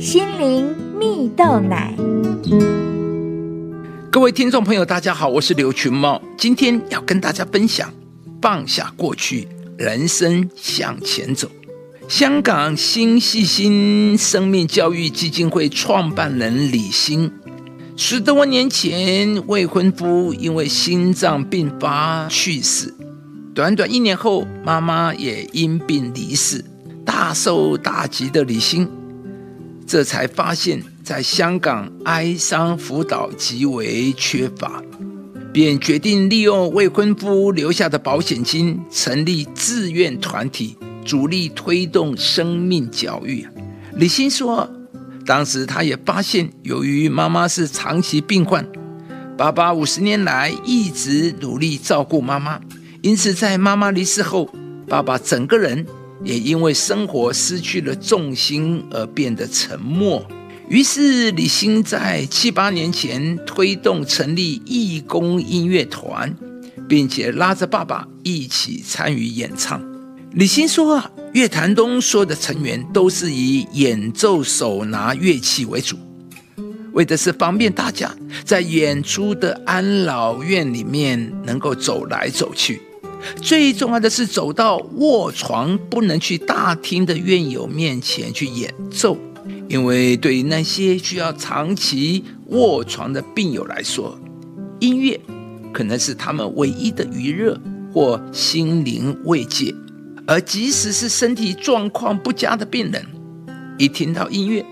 心灵蜜豆奶。各位听众朋友，大家好，我是刘群茂，今天要跟大家分享放下过去，人生向前走。香港新细心生命教育基金会创办人李欣，十多年前未婚夫因为心脏病发去世，短短一年后，妈妈也因病离世，大受打击的李欣，这才发现。在香港，哀伤辅导极为缺乏，便决定利用未婚夫留下的保险金，成立志愿团体，主力推动生命教育。李欣说，当时他也发现，由于妈妈是长期病患，爸爸五十年来一直努力照顾妈妈，因此在妈妈离世后，爸爸整个人也因为生活失去了重心而变得沉默。于是李欣在七八年前推动成立义工音乐团，并且拉着爸爸一起参与演唱。李欣说啊，乐坛中所有的成员都是以演奏手拿乐器为主，为的是方便大家在演出的安老院里面能够走来走去。最重要的是走到卧床不能去大厅的院友面前去演奏。因为对于那些需要长期卧床的病友来说，音乐可能是他们唯一的娱乐或心灵慰藉。而即使是身体状况不佳的病人，一听到音乐，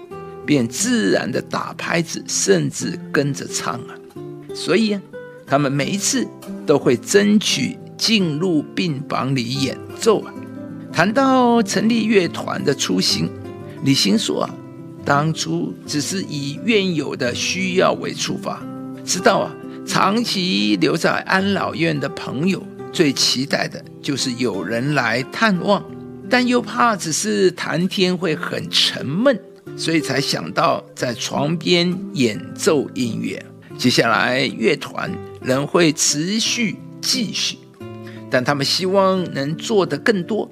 便自然地打拍子，甚至跟着唱啊。所以啊，他们每一次都会争取进入病房里演奏啊。谈到成立乐团的初心，李欣说啊。当初只是以院友的需要为出发，知道啊，长期留在安老院的朋友最期待的就是有人来探望，但又怕只是谈天会很沉闷，所以才想到在床边演奏音乐。接下来乐团仍会持续继续，但他们希望能做得更多，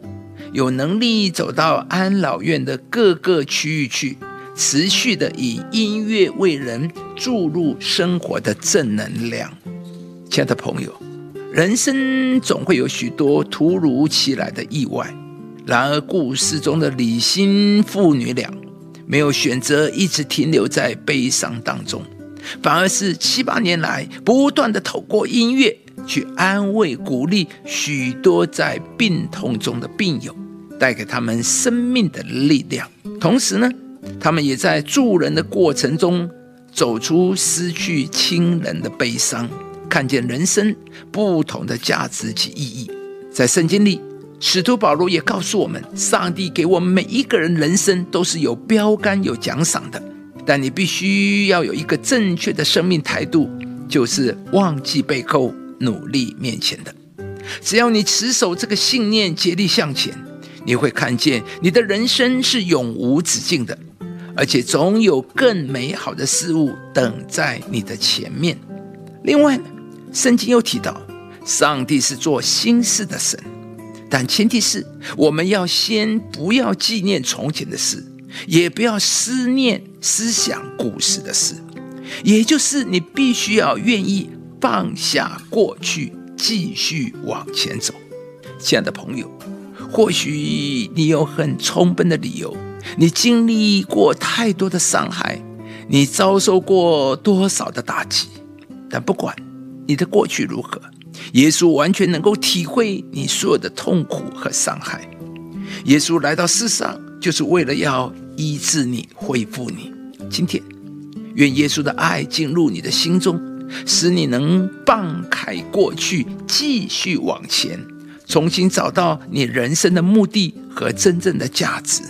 有能力走到安老院的各个区域去。持续的以音乐为人注入生活的正能量，亲爱的朋友，人生总会有许多突如其来的意外。然而，故事中的李欣父女俩没有选择一直停留在悲伤当中，反而是七八年来不断的透过音乐去安慰、鼓励许多在病痛中的病友，带给他们生命的力量。同时呢，他们也在助人的过程中走出失去亲人的悲伤，看见人生不同的价值及意义。在圣经里，使徒保罗也告诉我们：上帝给我们每一个人人生都是有标杆、有奖赏的，但你必须要有一个正确的生命态度，就是忘记背后，努力面前的。只要你持守这个信念，竭力向前，你会看见你的人生是永无止境的。而且总有更美好的事物等在你的前面。另外，圣经又提到，上帝是做新事的神，但前提是我们要先不要纪念从前的事，也不要思念思想古时的事，也就是你必须要愿意放下过去，继续往前走。亲爱的朋友，或许你有很充分的理由。你经历过太多的伤害，你遭受过多少的打击，但不管你的过去如何，耶稣完全能够体会你所有的痛苦和伤害。耶稣来到世上，就是为了要医治你、恢复你。今天，愿耶稣的爱进入你的心中，使你能放开过去，继续往前，重新找到你人生的目的和真正的价值。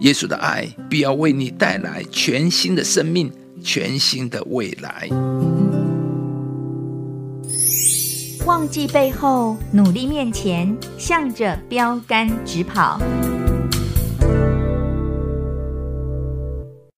耶稣的爱必要为你带来全新的生命，全新的未来。忘记背后，努力面前，向着标杆直跑。